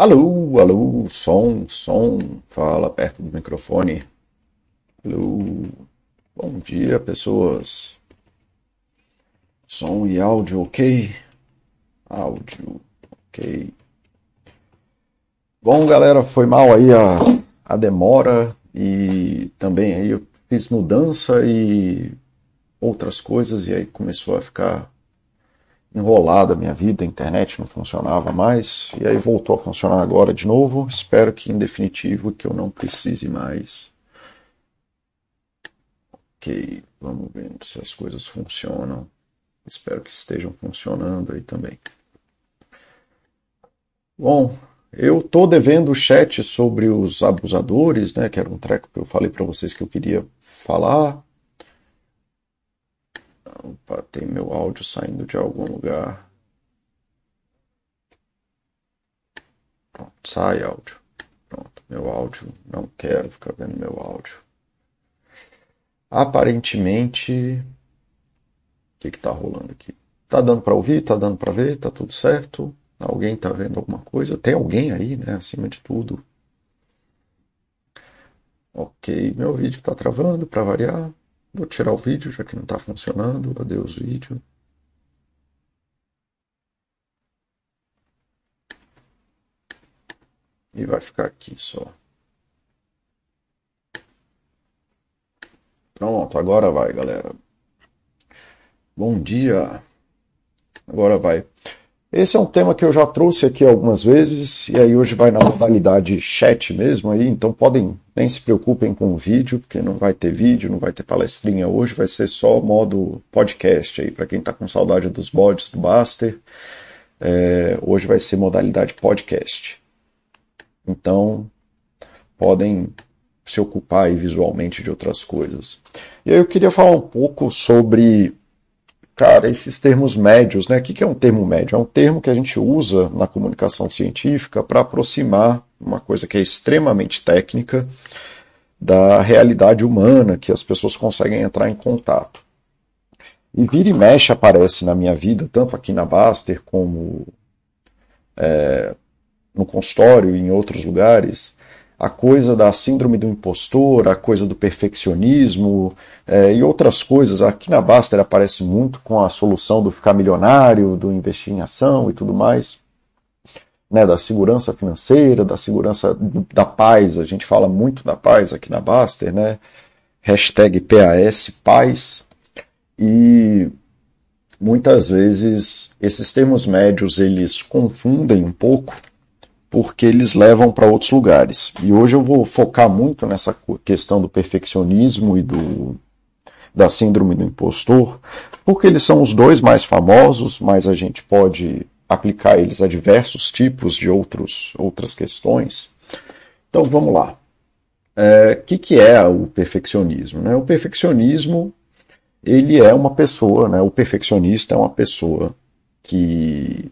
Alô, alô, som, som, fala perto do microfone. Alô, bom dia, pessoas. Som e áudio, ok? Áudio, ok. Bom, galera, foi mal aí a, a demora e também aí eu fiz mudança e outras coisas e aí começou a ficar enrolada a minha vida, a internet não funcionava mais, e aí voltou a funcionar agora de novo. Espero que em definitivo que eu não precise mais. Ok, vamos ver se as coisas funcionam. Espero que estejam funcionando aí também. Bom, eu tô devendo o chat sobre os abusadores, né, que era um treco que eu falei para vocês que eu queria falar. Opa, tem meu áudio saindo de algum lugar. Pronto, sai áudio. Pronto, meu áudio. Não quero ficar vendo meu áudio. Aparentemente, o que está rolando aqui? Tá dando para ouvir? Tá dando para ver? Tá tudo certo? Alguém tá vendo alguma coisa? Tem alguém aí, né? Acima de tudo. Ok, meu vídeo está travando para variar. Vou tirar o vídeo, já que não está funcionando. Adeus, vídeo. E vai ficar aqui só. Pronto, agora vai, galera. Bom dia. Agora vai. Esse é um tema que eu já trouxe aqui algumas vezes, e aí hoje vai na modalidade chat mesmo, aí, então podem, nem se preocupem com o vídeo, porque não vai ter vídeo, não vai ter palestrinha hoje, vai ser só modo podcast aí, para quem está com saudade dos bodes do Baster, é, hoje vai ser modalidade podcast. Então, podem se ocupar aí visualmente de outras coisas. E aí eu queria falar um pouco sobre cara, esses termos médios, né? O que é um termo médio? É um termo que a gente usa na comunicação científica para aproximar uma coisa que é extremamente técnica da realidade humana, que as pessoas conseguem entrar em contato. E vira e mexe aparece na minha vida, tanto aqui na Baster como é, no consultório e em outros lugares, a coisa da síndrome do impostor, a coisa do perfeccionismo é, e outras coisas. Aqui na Baster aparece muito com a solução do ficar milionário, do investir em ação e tudo mais. Né, da segurança financeira, da segurança da paz, a gente fala muito da paz aqui na Baster, né? Hashtag PAS, paz. E muitas vezes esses termos médios eles confundem um pouco porque eles levam para outros lugares. E hoje eu vou focar muito nessa questão do perfeccionismo e do, da síndrome do impostor, porque eles são os dois mais famosos, mas a gente pode aplicar eles a diversos tipos de outros, outras questões. Então vamos lá. O é, que, que é o perfeccionismo? Né? O perfeccionismo ele é uma pessoa, né? o perfeccionista é uma pessoa que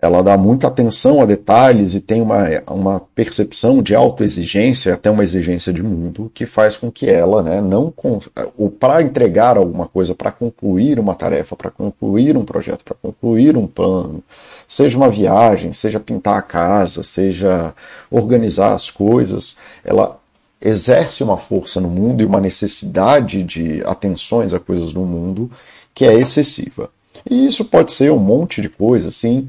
ela dá muita atenção a detalhes e tem uma, uma percepção de autoexigência, até uma exigência de mundo, que faz com que ela, né, não para entregar alguma coisa, para concluir uma tarefa, para concluir um projeto, para concluir um plano, seja uma viagem, seja pintar a casa, seja organizar as coisas, ela exerce uma força no mundo e uma necessidade de atenções a coisas no mundo que é excessiva. E isso pode ser um monte de coisa, assim,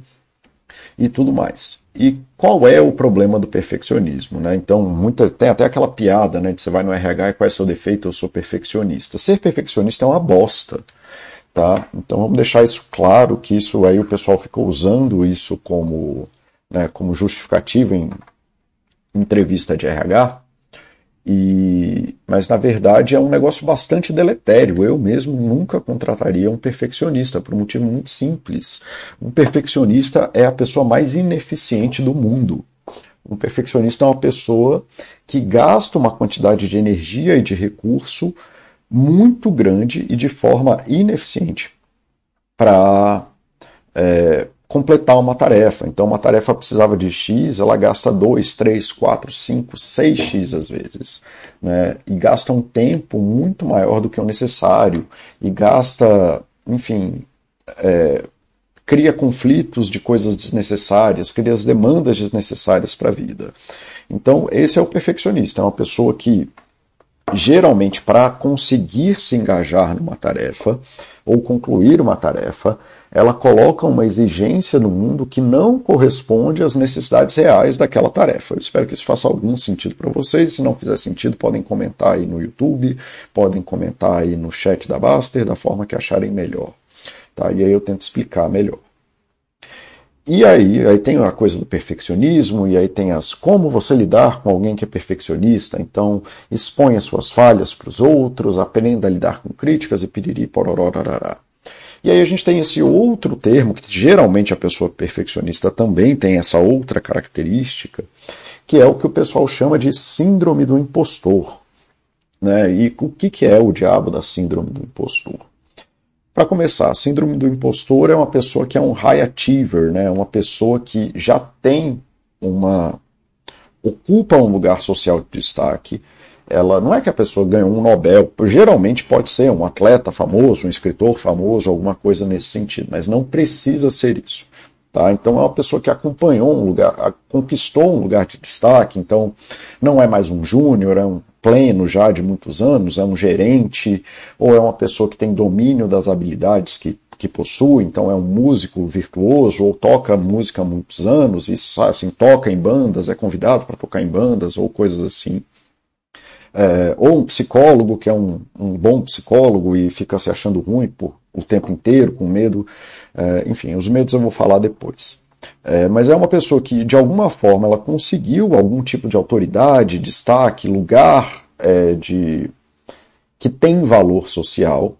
e tudo mais. E qual é o problema do perfeccionismo? Né? Então, muita, tem até aquela piada né, de você vai no RH e qual é o seu defeito? Eu sou perfeccionista. Ser perfeccionista é uma bosta. Tá? Então vamos deixar isso claro, que isso aí o pessoal ficou usando isso como, né, como justificativo em entrevista de RH, e, mas na verdade é um negócio bastante deletério. Eu mesmo nunca contrataria um perfeccionista por um motivo muito simples. Um perfeccionista é a pessoa mais ineficiente do mundo. Um perfeccionista é uma pessoa que gasta uma quantidade de energia e de recurso muito grande e de forma ineficiente para é, completar uma tarefa. Então, uma tarefa precisava de X, ela gasta 2, 3, 4, 5, 6X às vezes. Né? E gasta um tempo muito maior do que o necessário. E gasta, enfim, é, cria conflitos de coisas desnecessárias, cria as demandas desnecessárias para a vida. Então, esse é o perfeccionista, é uma pessoa que geralmente para conseguir se engajar numa tarefa ou concluir uma tarefa, ela coloca uma exigência no mundo que não corresponde às necessidades reais daquela tarefa. Eu espero que isso faça algum sentido para vocês. Se não fizer sentido, podem comentar aí no YouTube, podem comentar aí no chat da Baster, da forma que acharem melhor. Tá? E aí eu tento explicar melhor. E aí, aí tem a coisa do perfeccionismo, e aí tem as como você lidar com alguém que é perfeccionista. Então, as suas falhas para os outros, aprenda a lidar com críticas e piriri porororarará. E aí a gente tem esse outro termo, que geralmente a pessoa perfeccionista também tem essa outra característica, que é o que o pessoal chama de síndrome do impostor. Né? E o que, que é o diabo da síndrome do impostor? Para começar, a síndrome do impostor é uma pessoa que é um high achiever, né? uma pessoa que já tem uma. ocupa um lugar social de destaque, ela não é que a pessoa ganhou um Nobel, geralmente pode ser um atleta famoso, um escritor famoso, alguma coisa nesse sentido, mas não precisa ser isso. Tá? Então é uma pessoa que acompanhou um lugar, conquistou um lugar de destaque, então não é mais um júnior, é um pleno já de muitos anos, é um gerente, ou é uma pessoa que tem domínio das habilidades que, que possui, então é um músico virtuoso, ou toca música há muitos anos, e assim, toca em bandas, é convidado para tocar em bandas, ou coisas assim é, ou um psicólogo que é um, um, bom psicólogo e fica se achando ruim por o tempo inteiro, com medo. É, enfim, os medos eu vou falar depois. É, mas é uma pessoa que, de alguma forma, ela conseguiu algum tipo de autoridade, destaque, lugar é, de que tem valor social,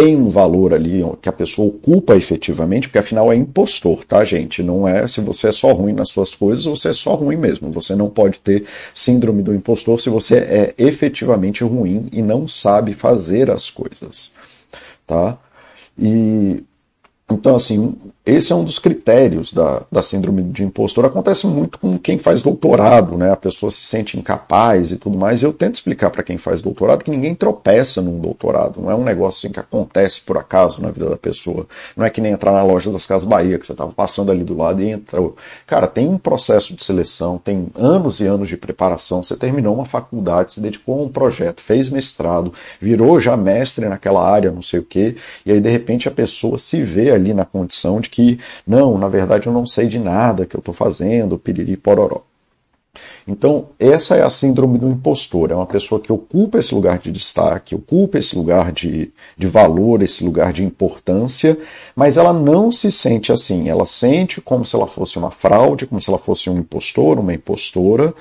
tem um valor ali que a pessoa ocupa efetivamente, porque afinal é impostor, tá, gente? Não é se você é só ruim nas suas coisas, você é só ruim mesmo. Você não pode ter síndrome do impostor se você é efetivamente ruim e não sabe fazer as coisas, tá? E então, assim, esse é um dos critérios da, da síndrome de impostor. Acontece muito com quem faz doutorado, né? A pessoa se sente incapaz e tudo mais. Eu tento explicar para quem faz doutorado que ninguém tropeça num doutorado. Não é um negócio assim que acontece por acaso na vida da pessoa. Não é que nem entrar na loja das Casas Bahia, que você estava passando ali do lado e entrou. Cara, tem um processo de seleção, tem anos e anos de preparação. Você terminou uma faculdade, se dedicou a um projeto, fez mestrado, virou já mestre naquela área, não sei o quê, e aí de repente a pessoa se vê ali na condição de que, não, na verdade eu não sei de nada que eu estou fazendo, piriri pororó. Então, essa é a síndrome do impostor. É uma pessoa que ocupa esse lugar de destaque, ocupa esse lugar de, de valor, esse lugar de importância, mas ela não se sente assim. Ela sente como se ela fosse uma fraude, como se ela fosse um impostor, uma impostora,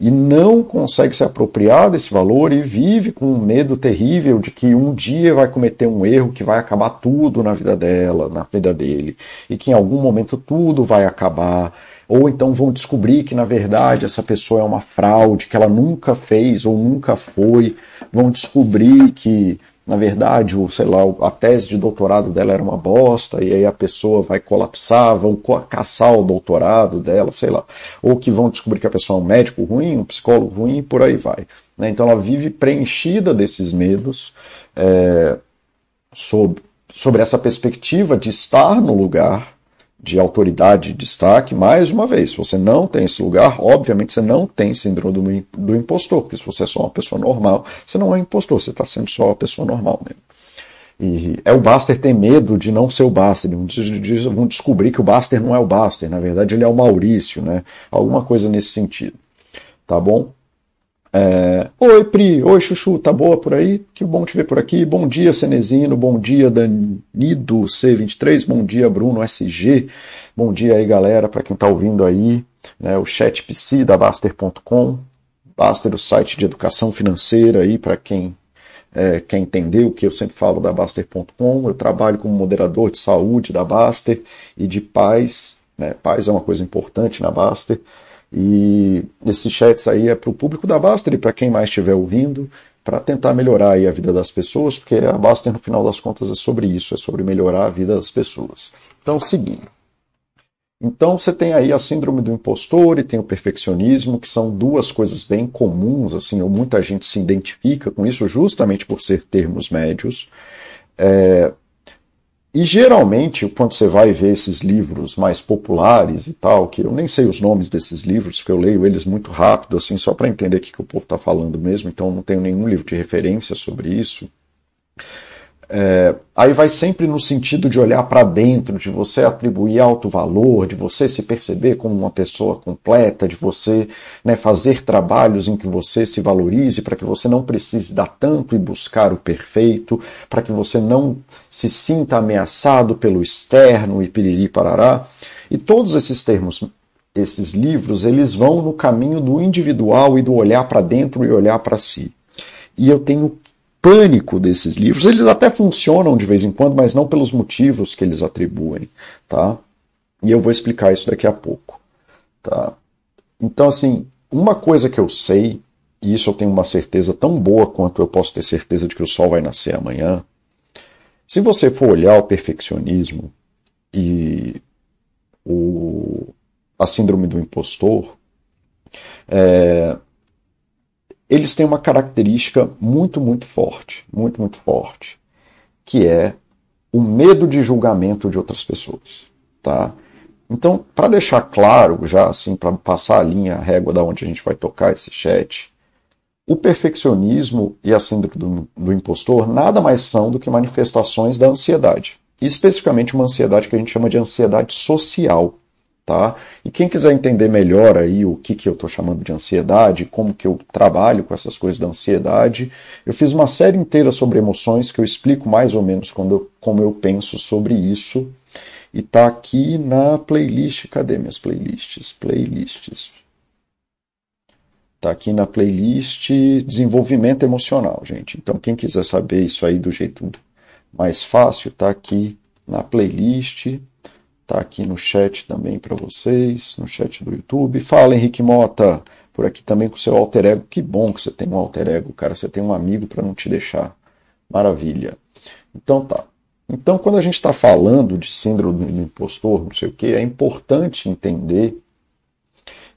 e não consegue se apropriar desse valor e vive com um medo terrível de que um dia vai cometer um erro que vai acabar tudo na vida dela, na vida dele, e que em algum momento tudo vai acabar, ou então vão descobrir que na verdade essa pessoa é uma fraude, que ela nunca fez ou nunca foi, vão descobrir que na verdade, o, sei lá, a tese de doutorado dela era uma bosta, e aí a pessoa vai colapsar, vão caçar o doutorado dela, sei lá. Ou que vão descobrir que a pessoa é um médico ruim, um psicólogo ruim, e por aí vai. Né? Então ela vive preenchida desses medos é, sobre, sobre essa perspectiva de estar no lugar de autoridade e destaque, mais uma vez, se você não tem esse lugar, obviamente você não tem síndrome do, impostor, porque se você é só uma pessoa normal, você não é impostor, você está sendo só uma pessoa normal mesmo. E é o Baster ter medo de não ser o Baster. Vão descobrir que o Baster não é o Baster, na verdade ele é o Maurício, né? Alguma coisa nesse sentido. Tá bom? É... Oi, Pri. Oi, Chuchu. Tá boa por aí? Que bom te ver por aqui. Bom dia, Cenezino. Bom dia, Danido C23. Bom dia, Bruno SG. Bom dia aí, galera, para quem tá ouvindo aí. Né, o chat PC da Baster.com. Baster, o site de educação financeira aí, para quem é, quer entender o que eu sempre falo da Baster.com. Eu trabalho como moderador de saúde da Baster e de paz. Né? Paz é uma coisa importante na Baster. E esses chats aí é para o público da Baster e para quem mais estiver ouvindo, para tentar melhorar a vida das pessoas, porque a Baster, no final das contas, é sobre isso, é sobre melhorar a vida das pessoas. Então, seguindo. Então, você tem aí a síndrome do impostor e tem o perfeccionismo, que são duas coisas bem comuns, assim, ou muita gente se identifica com isso justamente por ser termos médios. É, e geralmente, quando você vai ver esses livros mais populares e tal, que eu nem sei os nomes desses livros, porque eu leio eles muito rápido, assim, só para entender o que, que o povo está falando mesmo, então não tenho nenhum livro de referência sobre isso. É, aí vai sempre no sentido de olhar para dentro, de você atribuir alto valor, de você se perceber como uma pessoa completa, de você né, fazer trabalhos em que você se valorize, para que você não precise dar tanto e buscar o perfeito, para que você não se sinta ameaçado pelo externo e piriri parará. E todos esses termos, esses livros, eles vão no caminho do individual e do olhar para dentro e olhar para si. E eu tenho pânico desses livros. Eles até funcionam de vez em quando, mas não pelos motivos que eles atribuem, tá? E eu vou explicar isso daqui a pouco, tá? Então, assim, uma coisa que eu sei, e isso eu tenho uma certeza tão boa quanto eu posso ter certeza de que o sol vai nascer amanhã, se você for olhar o perfeccionismo e o, a síndrome do impostor, é, eles têm uma característica muito, muito forte, muito, muito forte, que é o medo de julgamento de outras pessoas, tá? Então, para deixar claro, já assim, para passar a linha, a régua da onde a gente vai tocar esse chat, o perfeccionismo e a síndrome do, do impostor nada mais são do que manifestações da ansiedade. Especificamente uma ansiedade que a gente chama de ansiedade social, Tá? E quem quiser entender melhor aí o que, que eu estou chamando de ansiedade, como que eu trabalho com essas coisas da ansiedade, eu fiz uma série inteira sobre emoções que eu explico mais ou menos quando eu, como eu penso sobre isso. E tá aqui na playlist. Cadê minhas playlists? Playlists. Tá aqui na playlist Desenvolvimento Emocional, gente. Então, quem quiser saber isso aí do jeito mais fácil, tá aqui na playlist Tá aqui no chat também para vocês, no chat do YouTube. Fala, Henrique Mota, por aqui também com seu alter ego. Que bom que você tem um alter ego, cara. Você tem um amigo para não te deixar. Maravilha. Então tá. Então, quando a gente está falando de síndrome do impostor, não sei o que, é importante entender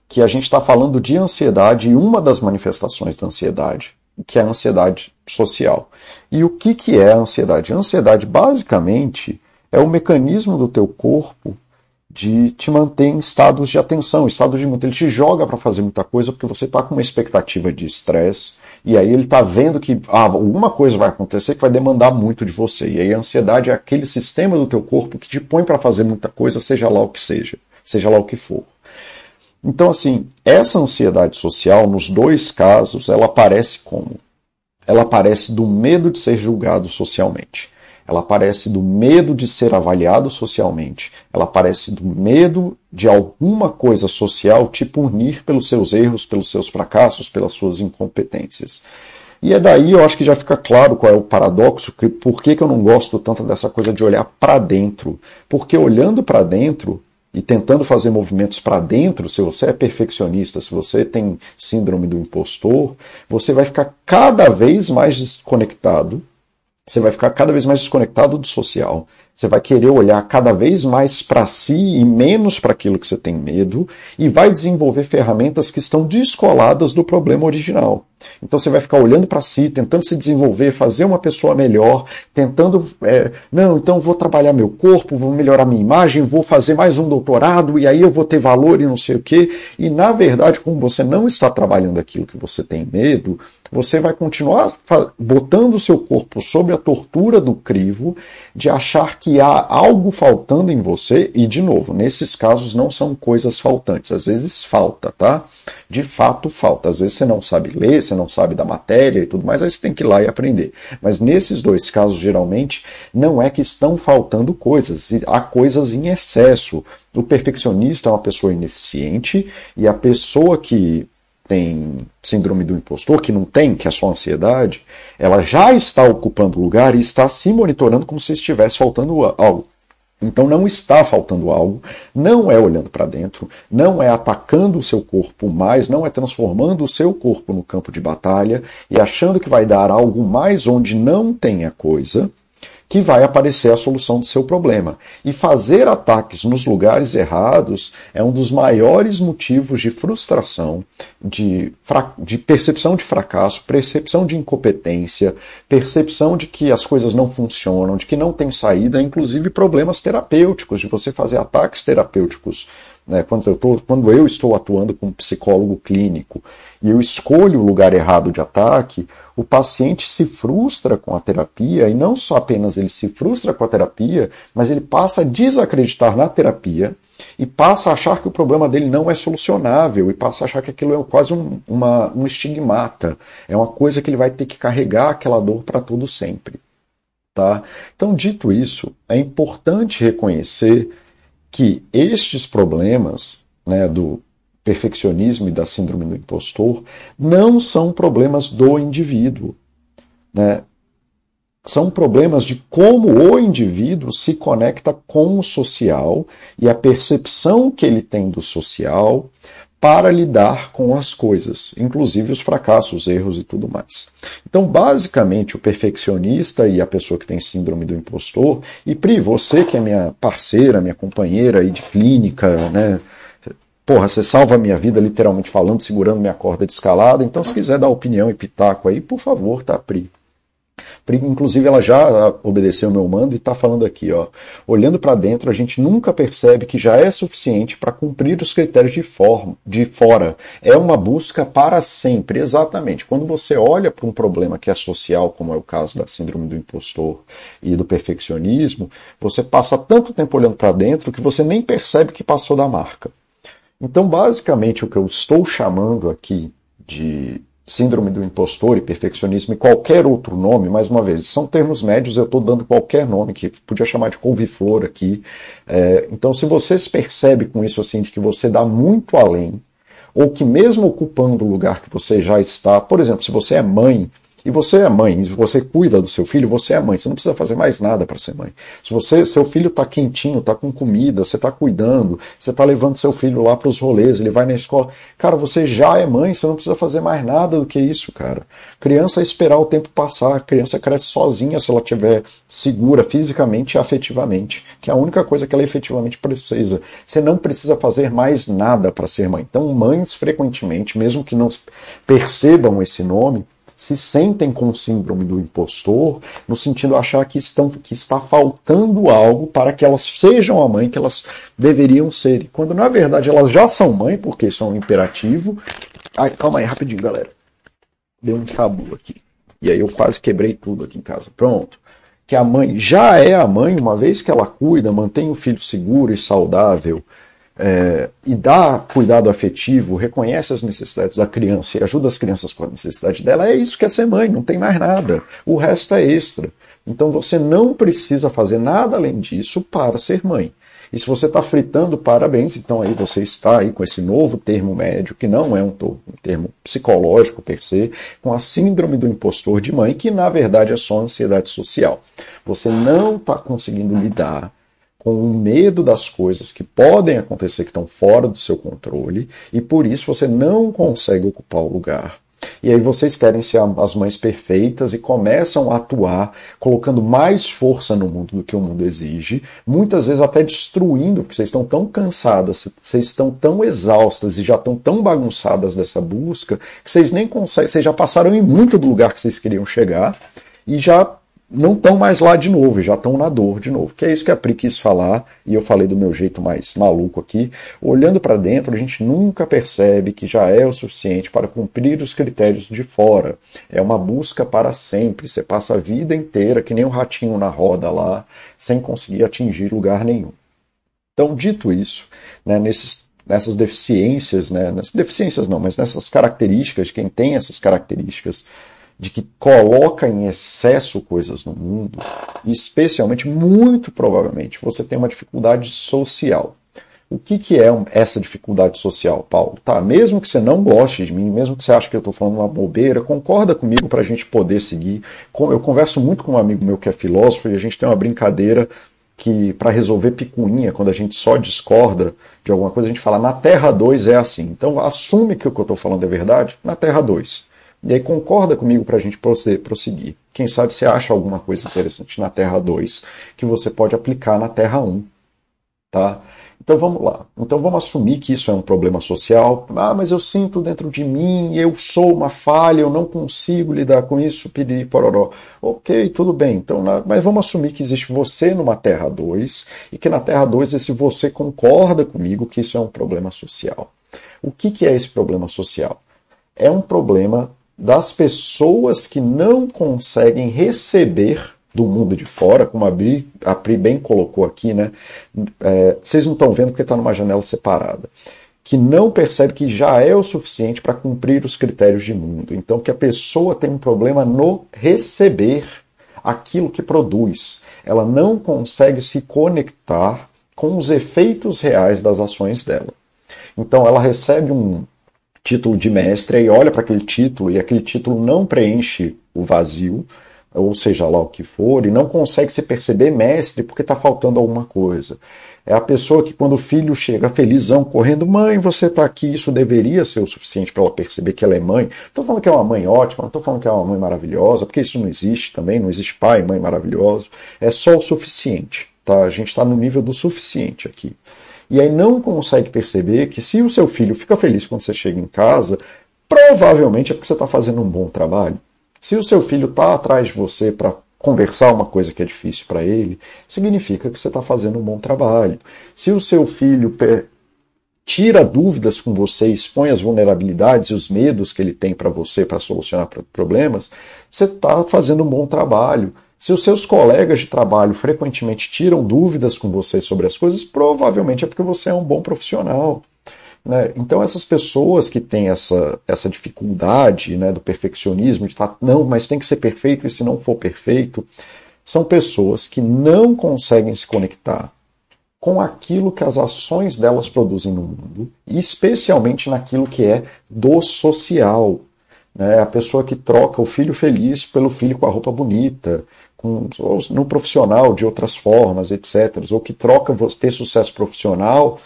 que a gente está falando de ansiedade e uma das manifestações da ansiedade, que é a ansiedade social. E o que, que é a ansiedade? A ansiedade, basicamente, é o mecanismo do teu corpo de te manter em estados de atenção, estados de muito. Ele te joga para fazer muita coisa porque você está com uma expectativa de estresse e aí ele está vendo que ah, alguma coisa vai acontecer que vai demandar muito de você. E aí a ansiedade é aquele sistema do teu corpo que te põe para fazer muita coisa, seja lá o que seja, seja lá o que for. Então, assim, essa ansiedade social, nos dois casos, ela aparece como? Ela aparece do medo de ser julgado socialmente. Ela aparece do medo de ser avaliado socialmente. Ela aparece do medo de alguma coisa social te punir pelos seus erros, pelos seus fracassos, pelas suas incompetências. E é daí eu acho que já fica claro qual é o paradoxo, que por que, que eu não gosto tanto dessa coisa de olhar para dentro. Porque olhando para dentro e tentando fazer movimentos para dentro, se você é perfeccionista, se você tem síndrome do impostor, você vai ficar cada vez mais desconectado você vai ficar cada vez mais desconectado do social. Você vai querer olhar cada vez mais para si e menos para aquilo que você tem medo e vai desenvolver ferramentas que estão descoladas do problema original. Então você vai ficar olhando para si, tentando se desenvolver, fazer uma pessoa melhor, tentando, é, não, então vou trabalhar meu corpo, vou melhorar minha imagem, vou fazer mais um doutorado e aí eu vou ter valor e não sei o quê. E na verdade, como você não está trabalhando aquilo que você tem medo, você vai continuar botando o seu corpo sob a tortura do crivo de achar que há algo faltando em você, e de novo, nesses casos não são coisas faltantes, às vezes falta, tá? De fato falta. Às vezes você não sabe ler, você não sabe da matéria e tudo mais, aí você tem que ir lá e aprender. Mas nesses dois casos, geralmente, não é que estão faltando coisas, há coisas em excesso. O perfeccionista é uma pessoa ineficiente e a pessoa que tem síndrome do impostor, que não tem, que é só ansiedade, ela já está ocupando lugar e está se monitorando como se estivesse faltando algo. Então não está faltando algo, não é olhando para dentro, não é atacando o seu corpo mais, não é transformando o seu corpo no campo de batalha e achando que vai dar algo mais onde não tem a coisa, que vai aparecer a solução do seu problema. E fazer ataques nos lugares errados é um dos maiores motivos de frustração, de, de percepção de fracasso, percepção de incompetência, percepção de que as coisas não funcionam, de que não tem saída, inclusive problemas terapêuticos, de você fazer ataques terapêuticos né, quando, eu tô, quando eu estou atuando como psicólogo clínico e eu escolho o lugar errado de ataque, o paciente se frustra com a terapia e não só apenas ele se frustra com a terapia, mas ele passa a desacreditar na terapia e passa a achar que o problema dele não é solucionável e passa a achar que aquilo é quase um, uma, um estigmata, é uma coisa que ele vai ter que carregar aquela dor para todo sempre. Tá? Então, dito isso, é importante reconhecer que estes problemas né, do perfeccionismo e da síndrome do impostor não são problemas do indivíduo. Né? São problemas de como o indivíduo se conecta com o social e a percepção que ele tem do social para lidar com as coisas, inclusive os fracassos, os erros e tudo mais. Então, basicamente, o perfeccionista e a pessoa que tem síndrome do impostor, e Pri, você que é minha parceira, minha companheira aí de clínica, né? Porra, você salva a minha vida, literalmente falando, segurando minha corda de escalada. Então, se quiser dar opinião e pitaco aí, por favor, tá, Pri? Inclusive, ela já obedeceu o meu mando e está falando aqui, ó. Olhando para dentro, a gente nunca percebe que já é suficiente para cumprir os critérios de, forma, de fora. É uma busca para sempre, exatamente. Quando você olha para um problema que é social, como é o caso da síndrome do impostor e do perfeccionismo, você passa tanto tempo olhando para dentro que você nem percebe que passou da marca. Então, basicamente, o que eu estou chamando aqui de síndrome do impostor e perfeccionismo e qualquer outro nome, mais uma vez, são termos médios, eu estou dando qualquer nome que podia chamar de couve-flor aqui. É, então, se você se percebe com isso assim, de que você dá muito além, ou que mesmo ocupando o lugar que você já está, por exemplo, se você é mãe, e você é mãe, você cuida do seu filho, você é mãe. Você não precisa fazer mais nada para ser mãe. Se você, seu filho está quentinho, está com comida, você está cuidando, você está levando seu filho lá para os rolês, ele vai na escola. Cara, você já é mãe, você não precisa fazer mais nada do que isso, cara. Criança é esperar o tempo passar, a criança cresce sozinha se ela estiver segura fisicamente e afetivamente, que é a única coisa que ela efetivamente precisa. Você não precisa fazer mais nada para ser mãe. Então, mães frequentemente, mesmo que não percebam esse nome, se sentem com síndrome do impostor, no sentido de achar que, estão, que está faltando algo para que elas sejam a mãe que elas deveriam ser. Quando na verdade elas já são mãe, porque isso é um imperativo. Ai, calma aí, rapidinho, galera. Deu um tabu aqui. E aí eu quase quebrei tudo aqui em casa. Pronto. Que a mãe já é a mãe, uma vez que ela cuida, mantém o filho seguro e saudável, é, e dá cuidado afetivo, reconhece as necessidades da criança e ajuda as crianças com a necessidade dela, é isso que é ser mãe, não tem mais nada. O resto é extra. Então você não precisa fazer nada além disso para ser mãe. E se você está fritando, parabéns, então aí você está aí com esse novo termo médio, que não é um, termo psicológico per se, com a síndrome do impostor de mãe, que na verdade é só ansiedade social. Você não está conseguindo lidar com o medo das coisas que podem acontecer que estão fora do seu controle e por isso você não consegue ocupar o lugar. E aí vocês querem ser as mães perfeitas e começam a atuar colocando mais força no mundo do que o mundo exige, muitas vezes até destruindo, porque vocês estão tão cansadas, vocês estão tão exaustas e já estão tão bagunçadas dessa busca que vocês nem conseguem, vocês já passaram em muito do lugar que vocês queriam chegar e já não estão mais lá de novo, já estão na dor de novo. Que é isso que a Pri quis falar, e eu falei do meu jeito mais maluco aqui. Olhando para dentro, a gente nunca percebe que já é o suficiente para cumprir os critérios de fora. É uma busca para sempre. Você passa a vida inteira, que nem um ratinho na roda lá, sem conseguir atingir lugar nenhum. Então, dito isso, né, nesses nessas deficiências, né, nessas deficiências não, mas nessas características, quem tem essas características de que coloca em excesso coisas no mundo, especialmente, muito provavelmente, você tem uma dificuldade social. O que, que é essa dificuldade social, Paulo? Tá, mesmo que você não goste de mim, mesmo que você ache que eu estou falando uma bobeira, concorda comigo para a gente poder seguir. Eu converso muito com um amigo meu que é filósofo e a gente tem uma brincadeira que para resolver picuinha, quando a gente só discorda de alguma coisa, a gente fala na Terra 2 é assim. Então assume que o que eu estou falando é verdade na Terra 2. E aí concorda comigo para a gente prosseguir. Quem sabe você acha alguma coisa interessante na Terra 2 que você pode aplicar na Terra 1. Tá? Então vamos lá. Então vamos assumir que isso é um problema social. Ah, mas eu sinto dentro de mim, eu sou uma falha, eu não consigo lidar com isso, piriri pororó. Ok, tudo bem. Então, mas vamos assumir que existe você numa Terra 2 e que na Terra 2 esse você concorda comigo que isso é um problema social. O que, que é esse problema social? É um problema das pessoas que não conseguem receber do mundo de fora, como a Pri, a Pri bem colocou aqui, né? É, vocês não estão vendo porque está numa janela separada. Que não percebe que já é o suficiente para cumprir os critérios de mundo. Então, que a pessoa tem um problema no receber aquilo que produz. Ela não consegue se conectar com os efeitos reais das ações dela. Então, ela recebe um título de mestre e olha para aquele título e aquele título não preenche o vazio ou seja lá o que for, e não consegue se perceber mestre porque está faltando alguma coisa. É a pessoa que, quando o filho chega felizão, correndo, mãe, você está aqui, isso deveria ser o suficiente para ela perceber que ela é mãe. Estou falando que é uma mãe ótima, não estou falando que é uma mãe maravilhosa, porque isso não existe também, não existe pai mãe maravilhoso. É só o suficiente. Tá? A gente está no nível do suficiente aqui. E aí não consegue perceber que se o seu filho fica feliz quando você chega em casa, provavelmente é porque você está fazendo um bom trabalho. Se o seu filho está atrás de você para conversar uma coisa que é difícil para ele, significa que você está fazendo um bom trabalho. Se o seu filho tira dúvidas com você, expõe as vulnerabilidades e os medos que ele tem para você para solucionar problemas, você está fazendo um bom trabalho. Se os seus colegas de trabalho frequentemente tiram dúvidas com você sobre as coisas, provavelmente é porque você é um bom profissional. Né? Então, essas pessoas que têm essa, essa dificuldade né, do perfeccionismo, de estar, tá, não, mas tem que ser perfeito, e se não for perfeito, são pessoas que não conseguem se conectar com aquilo que as ações delas produzem no mundo, e especialmente naquilo que é do social. Né? A pessoa que troca o filho feliz pelo filho com a roupa bonita, com, no profissional de outras formas, etc. Ou que troca ter sucesso profissional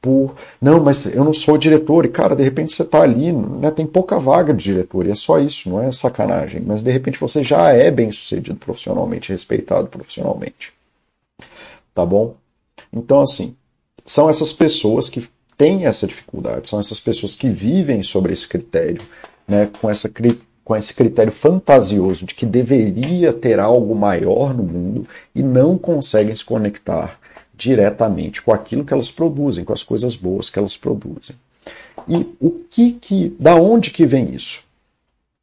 por não, mas eu não sou diretor, e cara, de repente você está ali, né, tem pouca vaga de diretor, e é só isso, não é sacanagem, mas de repente você já é bem sucedido profissionalmente, respeitado profissionalmente. Tá bom? Então, assim, são essas pessoas que têm essa dificuldade, são essas pessoas que vivem sobre esse critério, né, com, essa, com esse critério fantasioso de que deveria ter algo maior no mundo e não conseguem se conectar diretamente com aquilo que elas produzem, com as coisas boas que elas produzem. E o que que, da onde que vem isso?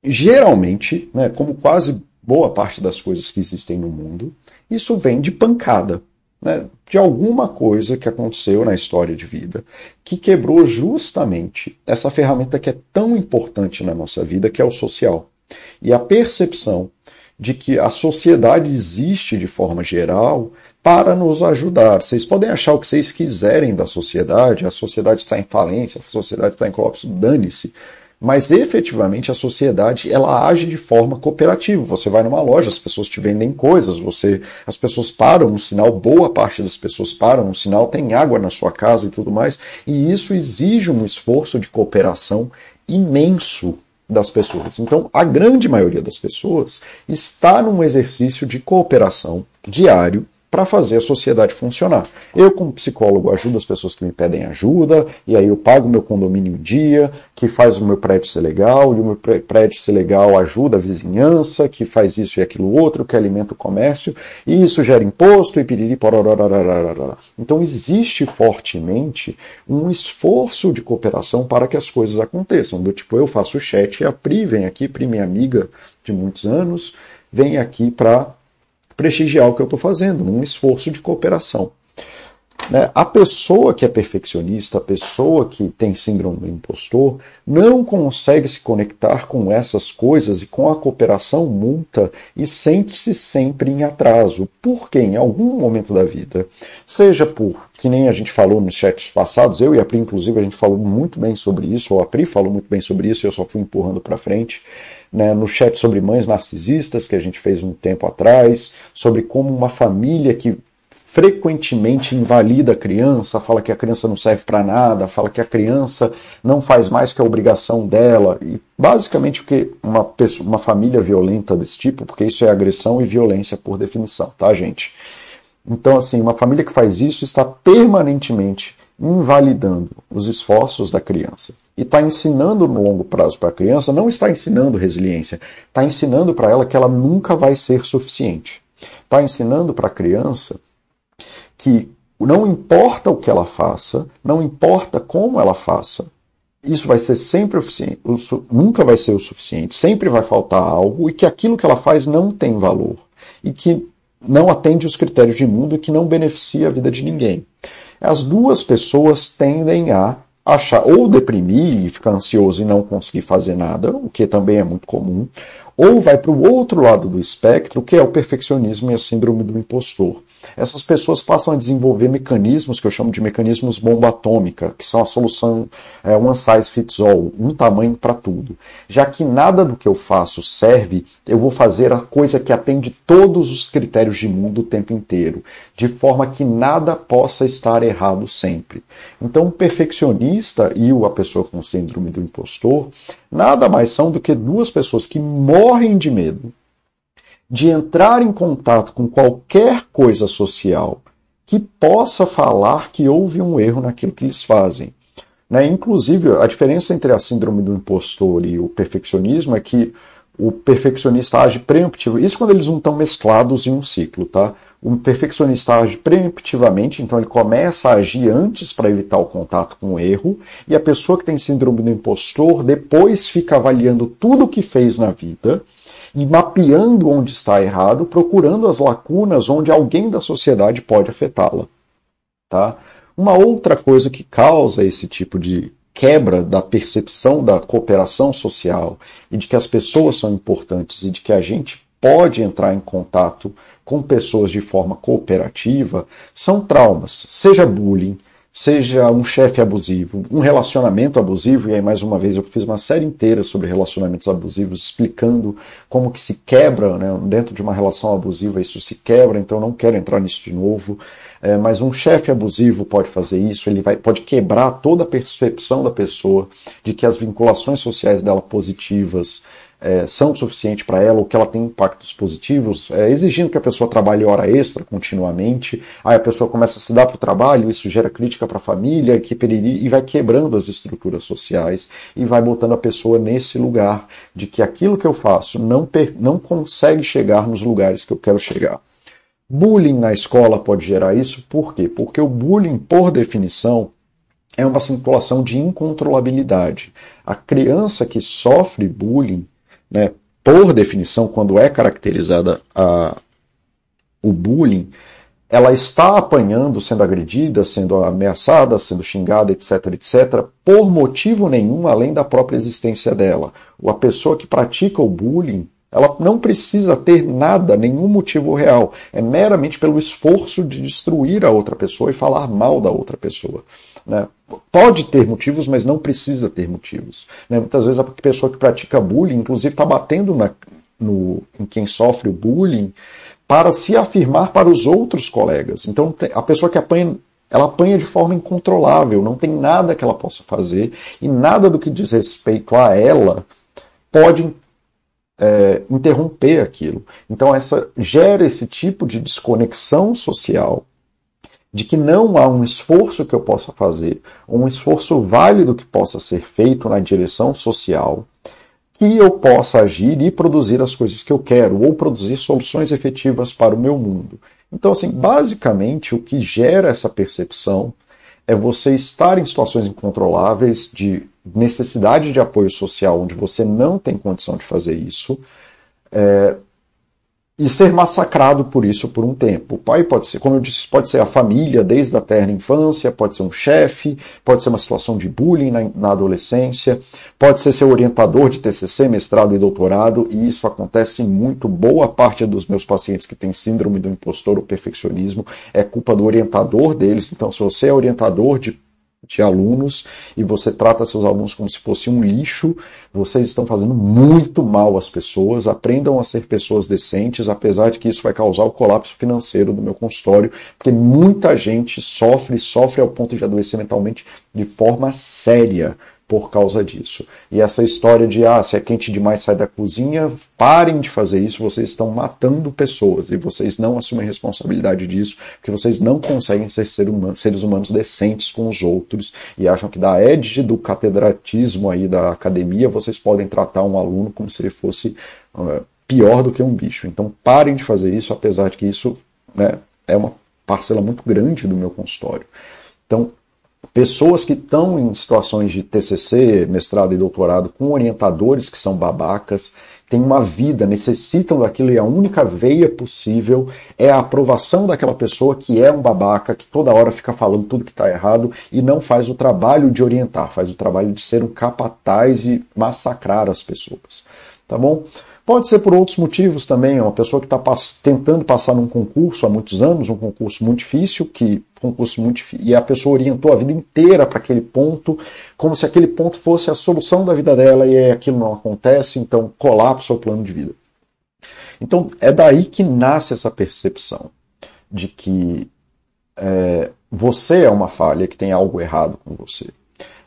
Geralmente, né, como quase boa parte das coisas que existem no mundo, isso vem de pancada, né, de alguma coisa que aconteceu na história de vida que quebrou justamente essa ferramenta que é tão importante na nossa vida, que é o social. E a percepção de que a sociedade existe de forma geral para nos ajudar. Vocês podem achar o que vocês quiserem da sociedade, a sociedade está em falência, a sociedade está em colapso, dane-se. Mas efetivamente a sociedade ela age de forma cooperativa. Você vai numa loja, as pessoas te vendem coisas, você, as pessoas param no sinal, boa parte das pessoas param no sinal, tem água na sua casa e tudo mais, e isso exige um esforço de cooperação imenso das pessoas. Então, a grande maioria das pessoas está num exercício de cooperação diário para fazer a sociedade funcionar. Eu, como psicólogo, ajudo as pessoas que me pedem ajuda, e aí eu pago meu condomínio em dia, que faz o meu prédio ser legal, e o meu prédio ser legal ajuda a vizinhança, que faz isso e aquilo outro, que alimenta o comércio, e isso gera imposto e piriri porororororororor. Então existe fortemente um esforço de cooperação para que as coisas aconteçam. Do tipo, eu faço o chat e a Pri vem aqui, Pri, minha amiga de muitos anos, vem aqui para prestigiar o que eu estou fazendo, num esforço de cooperação. Né? A pessoa que é perfeccionista, a pessoa que tem síndrome do impostor, não consegue se conectar com essas coisas e com a cooperação multa e sente-se sempre em atraso. Porque em algum momento da vida, seja por, que nem a gente falou nos chats passados, eu e a Pri, inclusive, a gente falou muito bem sobre isso, ou a Pri falou muito bem sobre isso, eu só fui empurrando para frente né, no chat sobre mães narcisistas que a gente fez um tempo atrás, sobre como uma família que frequentemente invalida a criança, fala que a criança não serve para nada, fala que a criança não faz mais que a obrigação dela. E basicamente o que uma, pessoa, uma família violenta desse tipo, porque isso é agressão e violência por definição, tá, gente? Então, assim, uma família que faz isso está permanentemente invalidando os esforços da criança. E está ensinando no longo prazo para a criança, não está ensinando resiliência, está ensinando para ela que ela nunca vai ser suficiente. Está ensinando para a criança que não importa o que ela faça, não importa como ela faça, isso vai ser sempre o nunca vai ser o suficiente, sempre vai faltar algo e que aquilo que ela faz não tem valor e que não atende os critérios de mundo e que não beneficia a vida de ninguém. As duas pessoas tendem a achar ou deprimir e ficar ansioso e não conseguir fazer nada, o que também é muito comum, ou vai para o outro lado do espectro, que é o perfeccionismo e a síndrome do impostor essas pessoas passam a desenvolver mecanismos que eu chamo de mecanismos bomba atômica, que são a solução é, one size fits all, um tamanho para tudo. Já que nada do que eu faço serve, eu vou fazer a coisa que atende todos os critérios de mundo o tempo inteiro, de forma que nada possa estar errado sempre. Então, o perfeccionista e a pessoa com síndrome do impostor nada mais são do que duas pessoas que morrem de medo de entrar em contato com qualquer coisa social que possa falar que houve um erro naquilo que eles fazem. Né? Inclusive, a diferença entre a síndrome do impostor e o perfeccionismo é que o perfeccionista age preemptivo. Isso quando eles não estão mesclados em um ciclo, tá? O perfeccionista age preemptivamente, então ele começa a agir antes para evitar o contato com o erro, e a pessoa que tem síndrome do impostor depois fica avaliando tudo o que fez na vida e mapeando onde está errado, procurando as lacunas onde alguém da sociedade pode afetá-la. Tá? Uma outra coisa que causa esse tipo de quebra da percepção da cooperação social e de que as pessoas são importantes e de que a gente pode entrar em contato com pessoas de forma cooperativa são traumas, seja bullying, seja um chefe abusivo, um relacionamento abusivo, e aí mais uma vez eu fiz uma série inteira sobre relacionamentos abusivos, explicando como que se quebra, né, dentro de uma relação abusiva isso se quebra, então não quero entrar nisso de novo, é, mas um chefe abusivo pode fazer isso, ele vai, pode quebrar toda a percepção da pessoa de que as vinculações sociais dela positivas é, são suficientes para ela, ou que ela tem impactos positivos, é, exigindo que a pessoa trabalhe hora extra continuamente, aí a pessoa começa a se dar para o trabalho, isso gera crítica para a família, que periri, e vai quebrando as estruturas sociais e vai botando a pessoa nesse lugar de que aquilo que eu faço não, não consegue chegar nos lugares que eu quero chegar. Bullying na escola pode gerar isso, por quê? Porque o bullying, por definição, é uma circulação de incontrolabilidade. A criança que sofre bullying, né, por definição, quando é caracterizada a, o bullying, ela está apanhando, sendo agredida, sendo ameaçada, sendo xingada, etc, etc, por motivo nenhum além da própria existência dela. A pessoa que pratica o bullying, ela não precisa ter nada, nenhum motivo real. É meramente pelo esforço de destruir a outra pessoa e falar mal da outra pessoa. Né? Pode ter motivos, mas não precisa ter motivos. Né? Muitas vezes a pessoa que pratica bullying, inclusive, está batendo na, no, em quem sofre o bullying para se afirmar para os outros colegas. Então, a pessoa que apanha ela apanha de forma incontrolável, não tem nada que ela possa fazer e nada do que diz respeito a ela pode é, interromper aquilo. Então, essa gera esse tipo de desconexão social de que não há um esforço que eu possa fazer, um esforço válido que possa ser feito na direção social, que eu possa agir e produzir as coisas que eu quero, ou produzir soluções efetivas para o meu mundo. Então, assim, basicamente o que gera essa percepção é você estar em situações incontroláveis de necessidade de apoio social, onde você não tem condição de fazer isso, é, e ser massacrado por isso por um tempo. O pai pode ser, como eu disse, pode ser a família desde a terna infância, pode ser um chefe, pode ser uma situação de bullying na, na, adolescência, pode ser seu orientador de TCC, mestrado e doutorado, e isso acontece em muito boa parte dos meus pacientes que têm síndrome do impostor ou perfeccionismo, é culpa do orientador deles. Então, se você é orientador de de alunos e você trata seus alunos como se fosse um lixo, vocês estão fazendo muito mal às pessoas. Aprendam a ser pessoas decentes, apesar de que isso vai causar o colapso financeiro do meu consultório, porque muita gente sofre, sofre ao ponto de adoecer mentalmente de forma séria por causa disso. E essa história de, ah, se é quente demais, sai da cozinha, parem de fazer isso, vocês estão matando pessoas e vocês não assumem responsabilidade disso, porque vocês não conseguem ser seres humanos decentes com os outros e acham que da edge do catedratismo aí da academia, vocês podem tratar um aluno como se ele fosse uh, pior do que um bicho. Então parem de fazer isso, apesar de que isso né, é uma parcela muito grande do meu consultório. Então, pessoas que estão em situações de TCC, mestrado e doutorado com orientadores que são babacas, têm uma vida, necessitam daquilo e a única veia possível é a aprovação daquela pessoa que é um babaca, que toda hora fica falando tudo que está errado e não faz o trabalho de orientar, faz o trabalho de ser um capataz e massacrar as pessoas. Tá bom? Pode ser por outros motivos também, é uma pessoa que está pass tentando passar num concurso há muitos anos, um concurso muito difícil, que concurso muito e a pessoa orientou a vida inteira para aquele ponto, como se aquele ponto fosse a solução da vida dela e aquilo não acontece, então colapsa o plano de vida. Então é daí que nasce essa percepção de que é, você é uma falha, que tem algo errado com você.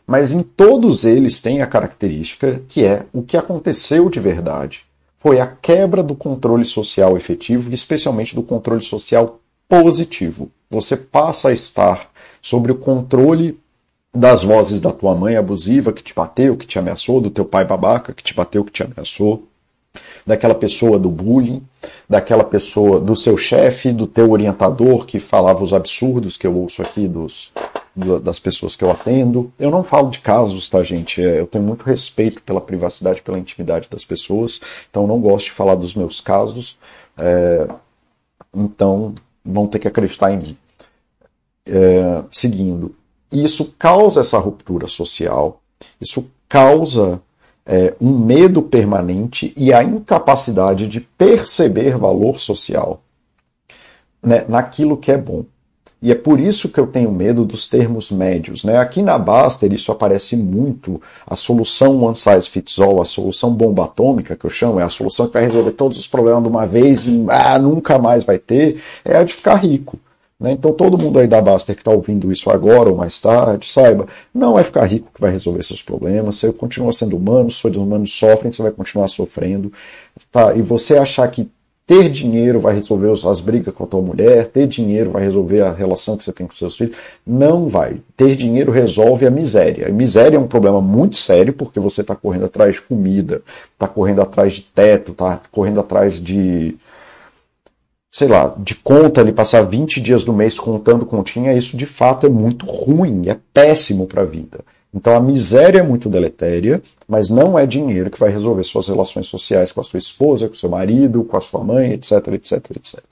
Mas em todos eles tem a característica que é o que aconteceu de verdade foi a quebra do controle social efetivo, especialmente do controle social positivo. Você passa a estar sobre o controle das vozes da tua mãe abusiva que te bateu, que te ameaçou, do teu pai babaca que te bateu, que te ameaçou, daquela pessoa do bullying, daquela pessoa do seu chefe, do teu orientador que falava os absurdos que eu ouço aqui dos das pessoas que eu atendo. Eu não falo de casos, tá, gente? É, eu tenho muito respeito pela privacidade, pela intimidade das pessoas, então não gosto de falar dos meus casos. É, então vão ter que acreditar em mim. É, seguindo, isso causa essa ruptura social, isso causa é, um medo permanente e a incapacidade de perceber valor social né, naquilo que é bom. E é por isso que eu tenho medo dos termos médios. Né? Aqui na Baster isso aparece muito. A solução one size fits all, a solução bomba atômica, que eu chamo, é a solução que vai resolver todos os problemas de uma vez e ah, nunca mais vai ter, é a de ficar rico. Né? Então todo mundo aí da Baster que está ouvindo isso agora ou mais tarde, saiba, não é ficar rico que vai resolver seus problemas, você continua sendo humano, os seres humanos sofrem, você vai continuar sofrendo. Tá? E você achar que ter dinheiro vai resolver as brigas com a tua mulher, ter dinheiro vai resolver a relação que você tem com seus filhos. Não vai. Ter dinheiro resolve a miséria. A miséria é um problema muito sério porque você está correndo atrás de comida, está correndo atrás de teto, está correndo atrás de, sei lá, de conta, ele passar 20 dias do mês contando continha, isso de fato é muito ruim, é péssimo para a vida. Então a miséria é muito deletéria, mas não é dinheiro que vai resolver suas relações sociais com a sua esposa, com o seu marido, com a sua mãe, etc, etc, etc.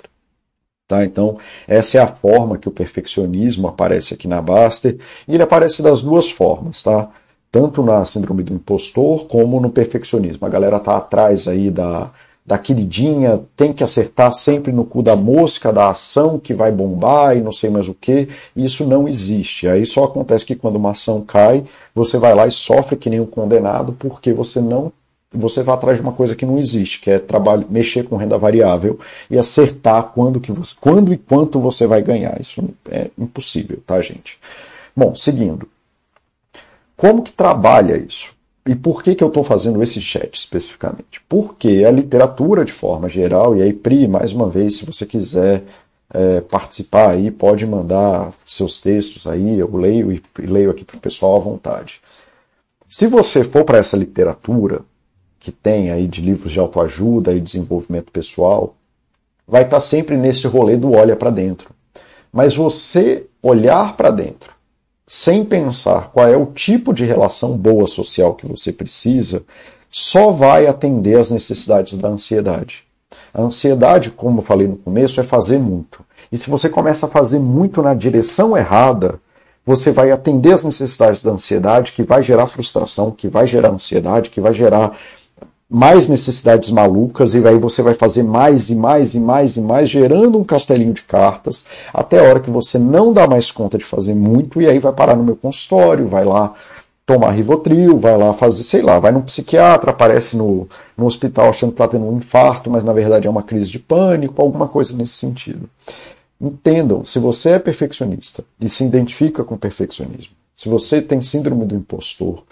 Tá? Então, essa é a forma que o perfeccionismo aparece aqui na Baster, e ele aparece das duas formas, tá? Tanto na síndrome do impostor como no perfeccionismo. A galera tá atrás aí da, da queridinha, tem que acertar sempre no cu da mosca, da ação que vai bombar e não sei mais o que. Isso não existe. Aí só acontece que quando uma ação cai, você vai lá e sofre que nem um condenado porque você não você vai atrás de uma coisa que não existe, que é trabalho, mexer com renda variável e acertar quando, que você, quando e quanto você vai ganhar. Isso é impossível, tá, gente? Bom, seguindo. Como que trabalha isso? E por que, que eu estou fazendo esse chat especificamente? Porque a literatura, de forma geral, e aí, Pri, mais uma vez, se você quiser é, participar aí, pode mandar seus textos aí, eu leio e, e leio aqui para o pessoal à vontade. Se você for para essa literatura, que tem aí de livros de autoajuda e desenvolvimento pessoal, vai estar tá sempre nesse rolê do olha para dentro. Mas você olhar para dentro sem pensar qual é o tipo de relação boa social que você precisa, só vai atender às necessidades da ansiedade. A ansiedade, como eu falei no começo, é fazer muito. E se você começa a fazer muito na direção errada, você vai atender às necessidades da ansiedade, que vai gerar frustração, que vai gerar ansiedade, que vai gerar mais necessidades malucas, e aí você vai fazer mais e mais e mais e mais, gerando um castelinho de cartas, até a hora que você não dá mais conta de fazer muito, e aí vai parar no meu consultório, vai lá tomar Rivotril, vai lá fazer, sei lá, vai num psiquiatra, aparece no, no hospital achando que está tendo um infarto, mas na verdade é uma crise de pânico, alguma coisa nesse sentido. Entendam, se você é perfeccionista e se identifica com perfeccionismo, se você tem síndrome do impostor,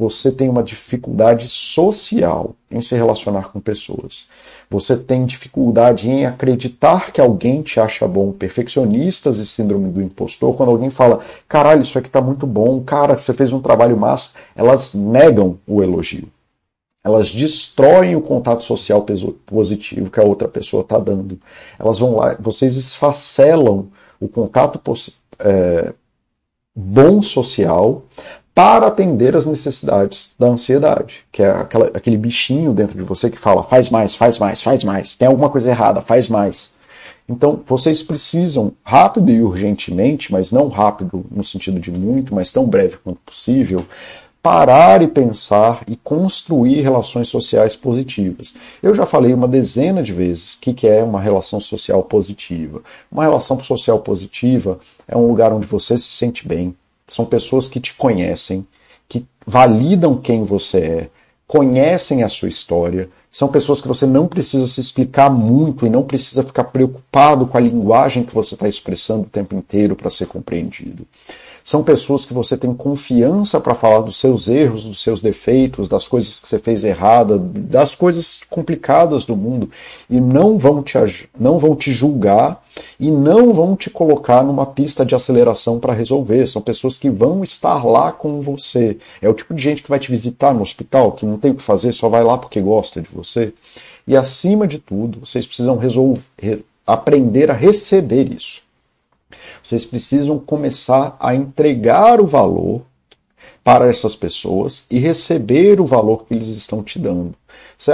você tem uma dificuldade social em se relacionar com pessoas. Você tem dificuldade em acreditar que alguém te acha bom. Perfeccionistas e síndrome do impostor, quando alguém fala, caralho, isso aqui tá muito bom, cara, você fez um trabalho massa, elas negam o elogio. Elas destroem o contato social positivo que a outra pessoa está dando. Elas vão lá, vocês esfacelam o contato é, bom social para atender as necessidades da ansiedade, que é aquela, aquele bichinho dentro de você que fala faz mais, faz mais, faz mais, tem alguma coisa errada, faz mais. Então, vocês precisam, rápido e urgentemente, mas não rápido no sentido de muito, mas tão breve quanto possível, parar e pensar e construir relações sociais positivas. Eu já falei uma dezena de vezes o que, que é uma relação social positiva. Uma relação social positiva é um lugar onde você se sente bem, são pessoas que te conhecem, que validam quem você é, conhecem a sua história. São pessoas que você não precisa se explicar muito e não precisa ficar preocupado com a linguagem que você está expressando o tempo inteiro para ser compreendido. São pessoas que você tem confiança para falar dos seus erros, dos seus defeitos, das coisas que você fez errada, das coisas complicadas do mundo e não vão te, não vão te julgar e não vão te colocar numa pista de aceleração para resolver. São pessoas que vão estar lá com você. É o tipo de gente que vai te visitar no hospital, que não tem o que fazer, só vai lá porque gosta de você. E acima de tudo, vocês precisam resolver, aprender a receber isso. Vocês precisam começar a entregar o valor para essas pessoas e receber o valor que eles estão te dando.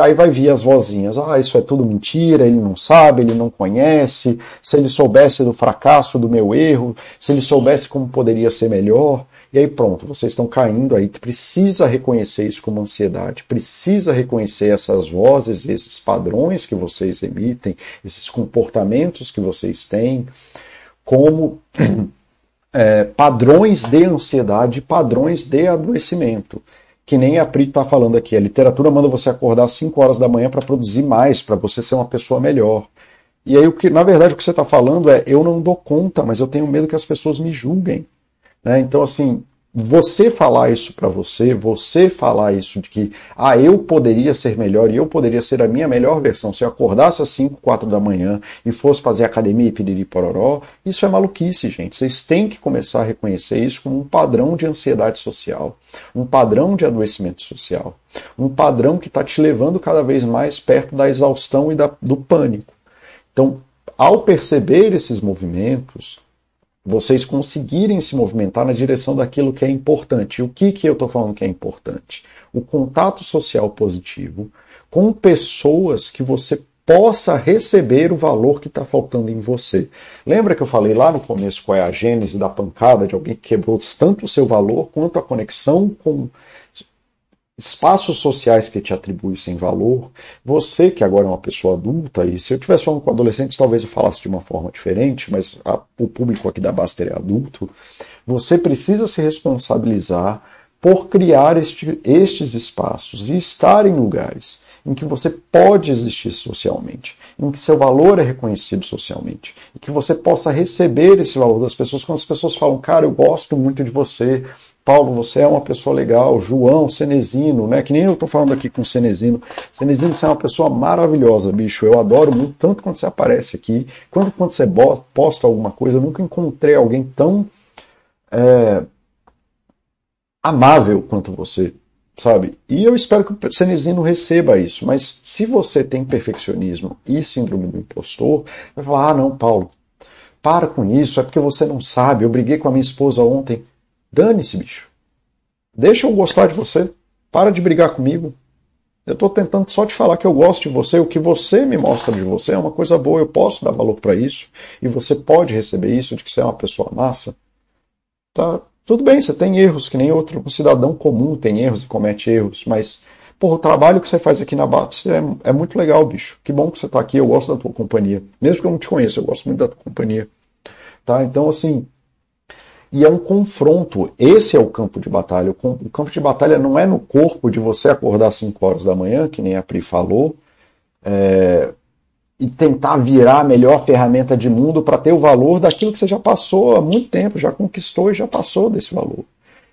Aí vai vir as vozinhas, ah, isso é tudo mentira, ele não sabe, ele não conhece, se ele soubesse do fracasso, do meu erro, se ele soubesse como poderia ser melhor. E aí pronto, vocês estão caindo aí, precisa reconhecer isso como ansiedade, precisa reconhecer essas vozes, esses padrões que vocês emitem, esses comportamentos que vocês têm, como é, padrões de ansiedade, padrões de adoecimento. Que nem a Pri está falando aqui, a literatura manda você acordar às 5 horas da manhã para produzir mais, para você ser uma pessoa melhor. E aí, o que, na verdade, o que você está falando é: eu não dou conta, mas eu tenho medo que as pessoas me julguem. Né? Então, assim, você falar isso para você, você falar isso de que, ah, eu poderia ser melhor e eu poderia ser a minha melhor versão se eu acordasse às 5, 4 da manhã e fosse fazer academia e piriri pororó, isso é maluquice, gente. Vocês têm que começar a reconhecer isso como um padrão de ansiedade social, um padrão de adoecimento social, um padrão que está te levando cada vez mais perto da exaustão e da, do pânico. Então, ao perceber esses movimentos, vocês conseguirem se movimentar na direção daquilo que é importante. E o que, que eu estou falando que é importante? O contato social positivo com pessoas que você possa receber o valor que está faltando em você. Lembra que eu falei lá no começo qual é a gênese da pancada de alguém que quebrou tanto o seu valor quanto a conexão com espaços sociais que te atribuíssem valor, você que agora é uma pessoa adulta, e se eu estivesse falando com adolescentes, talvez eu falasse de uma forma diferente, mas a, o público aqui da Baster é adulto, você precisa se responsabilizar por criar este, estes espaços e estar em lugares em que você pode existir socialmente, em que seu valor é reconhecido socialmente, e que você possa receber esse valor das pessoas quando as pessoas falam, cara, eu gosto muito de você, Paulo, você é uma pessoa legal, João, Cenezino, né? Que nem eu estou falando aqui com Cenezino. Cenezino, você é uma pessoa maravilhosa, bicho. Eu adoro muito, tanto quando você aparece aqui, quanto quando você posta alguma coisa. Eu nunca encontrei alguém tão é, amável quanto você, sabe? E eu espero que o Cenezino receba isso. Mas se você tem perfeccionismo e síndrome do impostor, vai falar: ah, não, Paulo, para com isso, é porque você não sabe. Eu briguei com a minha esposa ontem. Dane-se, bicho. Deixa eu gostar de você. Para de brigar comigo. Eu estou tentando só te falar que eu gosto de você. O que você me mostra de você é uma coisa boa. Eu posso dar valor para isso. E você pode receber isso de que você é uma pessoa massa. Tá? Tudo bem, você tem erros, que nem outro um cidadão comum tem erros e comete erros. Mas Pô, o trabalho que você faz aqui na Batos é, é, muito legal, bicho. Que bom que você está aqui, eu gosto da tua companhia. Mesmo que eu não te conheça, eu gosto muito da tua companhia. Tá? Então, assim, e é um confronto. Esse é o campo de batalha. O campo de batalha não é no corpo de você acordar às 5 horas da manhã, que nem a Pri falou, é, e tentar virar a melhor ferramenta de mundo para ter o valor daquilo que você já passou há muito tempo, já conquistou e já passou desse valor.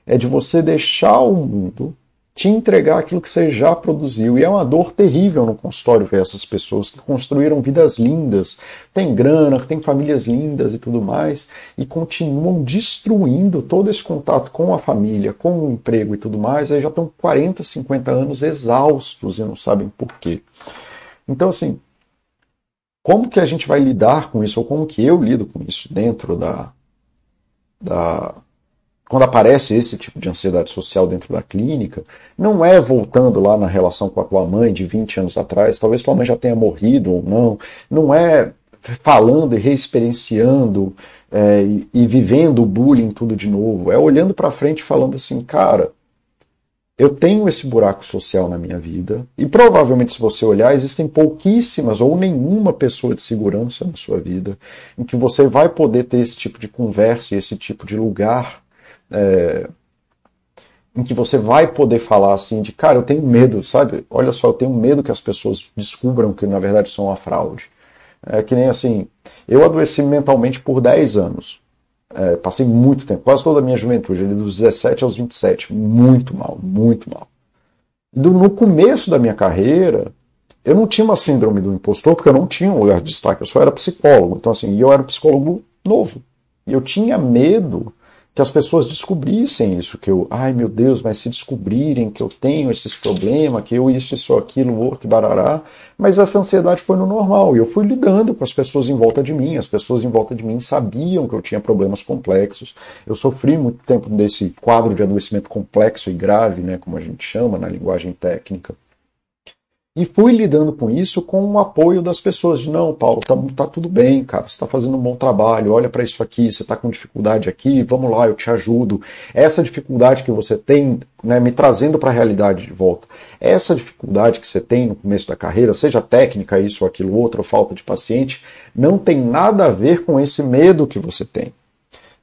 É de você deixar o mundo te entregar aquilo que você já produziu. E é uma dor terrível no consultório ver essas pessoas que construíram vidas lindas, têm grana, têm famílias lindas e tudo mais, e continuam destruindo todo esse contato com a família, com o emprego e tudo mais, aí já estão 40, 50 anos exaustos e não sabem por quê. Então, assim, como que a gente vai lidar com isso, ou como que eu lido com isso dentro da, da quando aparece esse tipo de ansiedade social dentro da clínica, não é voltando lá na relação com a tua mãe de 20 anos atrás, talvez tua mãe já tenha morrido ou não, não é falando e reexperienciando é, e, e, vivendo o bullying tudo de novo, é olhando para frente e falando assim, cara, eu tenho esse buraco social na minha vida e provavelmente se você olhar existem pouquíssimas ou nenhuma pessoa de segurança na sua vida em que você vai poder ter esse tipo de conversa e esse tipo de lugar é, em que você vai poder falar assim de, cara, eu tenho medo, sabe? Olha só, eu tenho medo que as pessoas descubram que na verdade são uma fraude. É que nem assim, eu adoeci mentalmente por 10 anos. É, passei muito tempo, quase toda a minha juventude, dos 17 aos 27, muito mal, muito mal. Do, no começo da minha carreira, eu não tinha uma síndrome do impostor, porque eu não tinha um lugar de destaque, eu só era psicólogo. Então, assim, eu era um psicólogo novo. E eu tinha medo que as pessoas descobrissem isso, que eu, ai meu Deus, mas se descobrirem que eu tenho esses problemas, que eu isso, isso, aquilo, outro, barará, mas essa ansiedade foi no normal, e eu fui lidando com as pessoas em volta de mim, as pessoas em volta de mim sabiam que eu tinha problemas complexos, eu sofri muito tempo desse quadro de adoecimento complexo e grave, né, como a gente chama na linguagem técnica, e fui lidando com isso com o apoio das pessoas. De, não, Paulo, tá, tá tudo bem, cara, você está fazendo um bom trabalho, olha para isso aqui, você está com dificuldade aqui, vamos lá, eu te ajudo. Essa dificuldade que você tem, né, me trazendo para a realidade de volta, essa dificuldade que você tem no começo da carreira, seja técnica, isso aquilo outro, ou falta de paciente, não tem nada a ver com esse medo que você tem.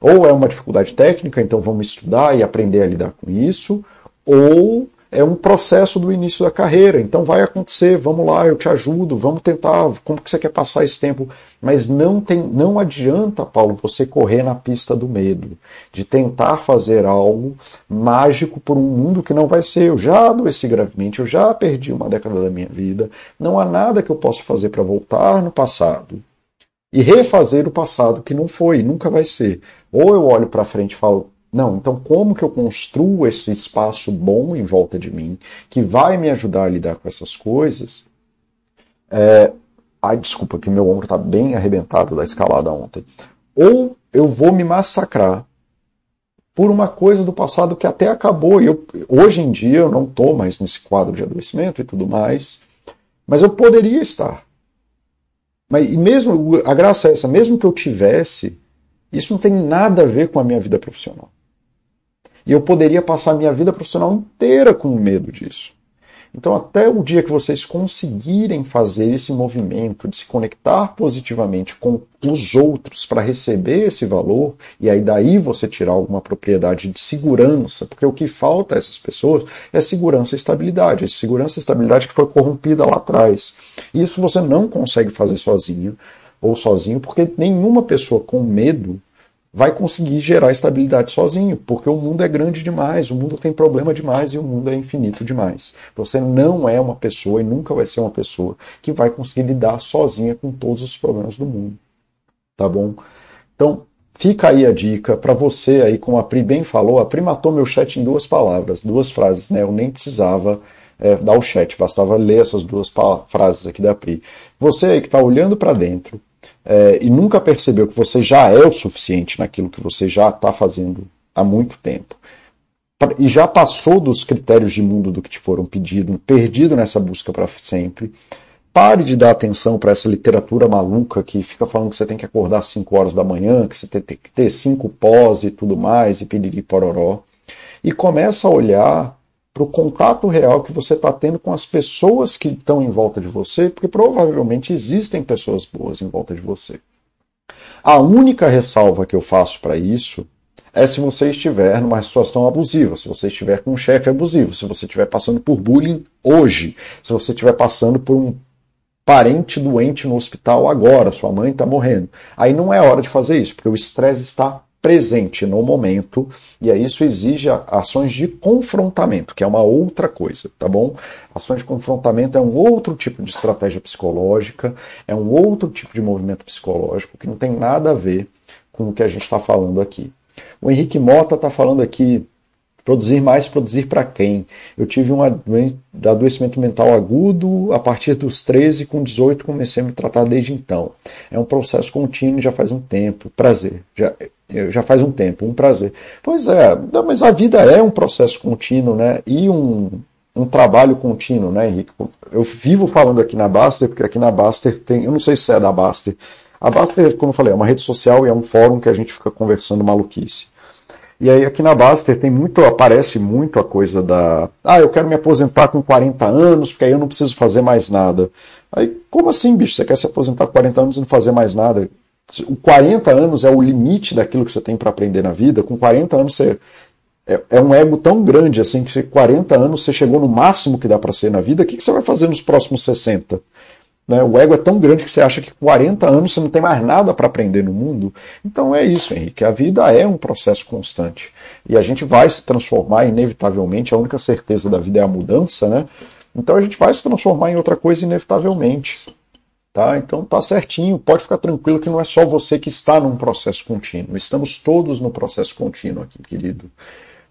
Ou é uma dificuldade técnica, então vamos estudar e aprender a lidar com isso, ou é um processo do início da carreira. Então vai acontecer, vamos lá, eu te ajudo, vamos tentar, como que você quer passar esse tempo? Mas não tem, não adianta, Paulo, você correr na pista do medo, de tentar fazer algo mágico por um mundo que não vai ser. Eu já adoeci gravemente, eu já perdi uma década da minha vida, não há nada que eu possa fazer para voltar no passado e refazer o passado que não foi, nunca vai ser. Ou eu olho para frente e falo, não, então como que eu construo esse espaço bom em volta de mim, que vai me ajudar a lidar com essas coisas? É... Ai, desculpa, que meu ombro está bem arrebentado da escalada ontem. Ou eu vou me massacrar por uma coisa do passado que até acabou. E eu, hoje em dia eu não estou mais nesse quadro de adoecimento e tudo mais, mas eu poderia estar. Mas e mesmo a graça é essa, mesmo que eu tivesse, isso não tem nada a ver com a minha vida profissional. E eu poderia passar a minha vida profissional inteira com medo disso. Então, até o dia que vocês conseguirem fazer esse movimento de se conectar positivamente com os outros para receber esse valor, e aí daí você tirar alguma propriedade de segurança, porque o que falta a essas pessoas é segurança e estabilidade. Essa segurança e estabilidade que foi corrompida lá atrás. Isso você não consegue fazer sozinho ou sozinho, porque nenhuma pessoa com medo vai conseguir gerar estabilidade sozinho, porque o mundo é grande demais, o mundo tem problema demais e o mundo é infinito demais. Você não é uma pessoa e nunca vai ser uma pessoa que vai conseguir lidar sozinha com todos os problemas do mundo. Tá bom? Então, fica aí a dica para você aí, como a Pri bem falou, a Pri matou meu chat em duas palavras, duas frases, né? Eu nem precisava é, dar o chat, bastava ler essas duas frases aqui da Pri. Você aí que está olhando para dentro, é, e nunca percebeu que você já é o suficiente naquilo que você já está fazendo há muito tempo, e já passou dos critérios de mundo do que te foram pedido, perdido nessa busca para sempre, pare de dar atenção para essa literatura maluca que fica falando que você tem que acordar às 5 horas da manhã, que você tem que ter cinco pós e tudo mais, e piriri pororó, e começa a olhar para o contato real que você está tendo com as pessoas que estão em volta de você, porque provavelmente existem pessoas boas em volta de você. A única ressalva que eu faço para isso é se você estiver numa situação abusiva, se você estiver com um chefe abusivo, se você estiver passando por bullying hoje, se você estiver passando por um parente doente no hospital agora, sua mãe está morrendo. Aí não é hora de fazer isso, porque o estresse está presente no momento, e aí isso exige ações de confrontamento, que é uma outra coisa, tá bom? Ações de confrontamento é um outro tipo de estratégia psicológica, é um outro tipo de movimento psicológico que não tem nada a ver com o que a gente está falando aqui. O Henrique Mota está falando aqui Produzir mais, produzir para quem? Eu tive um adoecimento mental agudo a partir dos 13, com 18 comecei a me tratar desde então. É um processo contínuo já faz um tempo. Prazer. Já, já faz um tempo, um prazer. Pois é, mas a vida é um processo contínuo, né? E um, um trabalho contínuo, né, Henrique? Eu vivo falando aqui na Baster, porque aqui na Baster tem. Eu não sei se é da Baster. A Baster, como eu falei, é uma rede social e é um fórum que a gente fica conversando maluquice. E aí aqui na Baster tem muito, aparece muito a coisa da, ah, eu quero me aposentar com 40 anos, porque aí eu não preciso fazer mais nada. Aí, como assim, bicho? Você quer se aposentar com 40 anos e não fazer mais nada? O 40 anos é o limite daquilo que você tem para aprender na vida. Com 40 anos você é, é, um ego tão grande assim que 40 anos você chegou no máximo que dá para ser na vida. O que, que você vai fazer nos próximos 60? Né? O ego é tão grande que você acha que com 40 anos você não tem mais nada para aprender no mundo. Então é isso, Henrique. A vida é um processo constante. E a gente vai se transformar, inevitavelmente. A única certeza da vida é a mudança, né? Então a gente vai se transformar em outra coisa, inevitavelmente. Tá? Então tá certinho, pode ficar tranquilo que não é só você que está num processo contínuo. Estamos todos no processo contínuo aqui, querido.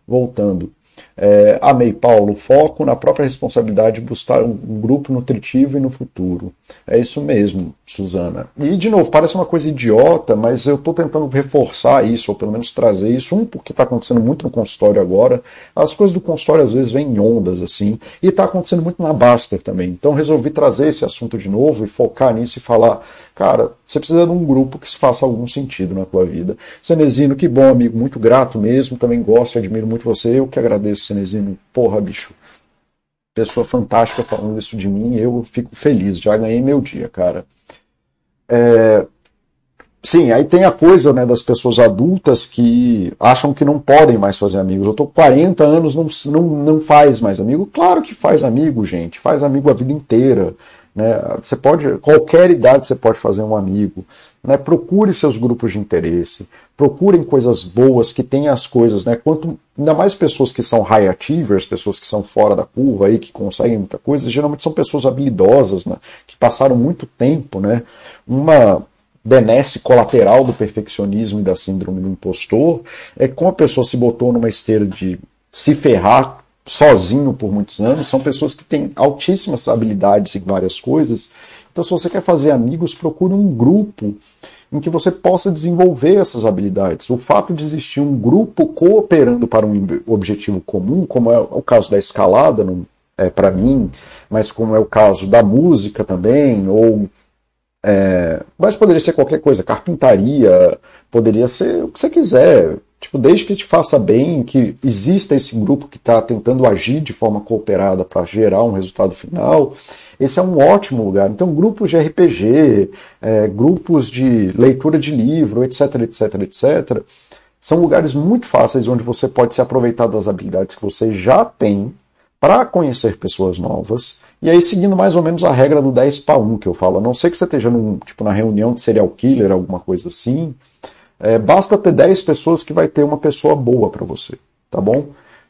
Voltando. É, amei, Paulo. Foco na própria responsabilidade de buscar um, grupo nutritivo e no futuro. É isso mesmo, Suzana. E, de novo, parece uma coisa idiota, mas eu estou tentando reforçar isso, ou pelo menos trazer isso. Um, porque está acontecendo muito no consultório agora. As coisas do consultório às vezes vêm em ondas, assim. E está acontecendo muito na Baster também. Então, resolvi trazer esse assunto de novo e focar nisso e falar Cara, você precisa de um grupo que faça algum sentido na tua vida. Cenezino, que bom, amigo, muito grato mesmo, também gosto e admiro muito você. Eu que agradeço, Cenezino. Porra, bicho. Pessoa fantástica falando isso de mim, eu fico feliz, já ganhei meu dia, cara. É... Sim, aí tem a coisa né, das pessoas adultas que acham que não podem mais fazer amigos. Eu tô com 40 anos, não, não, não faz mais amigo. Claro que faz amigo, gente. Faz amigo a vida inteira. Né? Você pode, qualquer idade você pode fazer um amigo. Né? Procure seus grupos de interesse, procurem coisas boas que tenham as coisas, né? Quanto ainda mais pessoas que são high achievers, pessoas que são fora da curva aí, que conseguem muita coisa, geralmente são pessoas habilidosas, né? Que passaram muito tempo, né? Uma benesse colateral do perfeccionismo e da síndrome do impostor é como a pessoa se botou numa esteira de se ferrar sozinho por muitos anos, são pessoas que têm altíssimas habilidades em várias coisas. Então, se você quer fazer amigos, procure um grupo em que você possa desenvolver essas habilidades. O fato de existir um grupo cooperando para um objetivo comum, como é o caso da escalada, é, para mim, mas como é o caso da música também, ou é, mas poderia ser qualquer coisa, carpintaria, poderia ser o que você quiser. Tipo, desde que te faça bem, que exista esse grupo que está tentando agir de forma cooperada para gerar um resultado final, esse é um ótimo lugar. Então, grupos de RPG, é, grupos de leitura de livro, etc, etc, etc, são lugares muito fáceis onde você pode se aproveitar das habilidades que você já tem para conhecer pessoas novas. E aí, seguindo mais ou menos a regra do 10 para 1 que eu falo, a não ser que você esteja num, tipo, na reunião de serial killer, alguma coisa assim, é, basta ter 10 pessoas que vai ter uma pessoa boa para você, tá bom?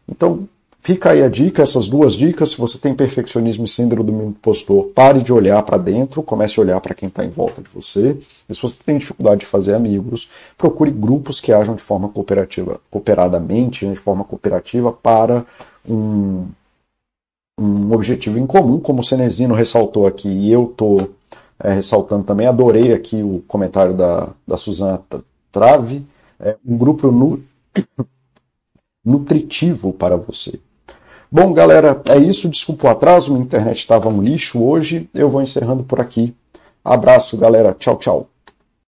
Então, fica aí a dica, essas duas dicas. Se você tem perfeccionismo e síndrome do impostor, pare de olhar para dentro, comece a olhar para quem está em volta de você. E se você tem dificuldade de fazer amigos, procure grupos que ajam de forma cooperativa, cooperadamente, de forma cooperativa para um, um objetivo em comum, como o Cenezino ressaltou aqui, e eu estou é, ressaltando também. Adorei aqui o comentário da, da Suzana trave é, um grupo nu... nutritivo para você. Bom, galera, é isso. Desculpa o atraso, minha internet estava um lixo hoje. Eu vou encerrando por aqui. Abraço, galera. Tchau, tchau.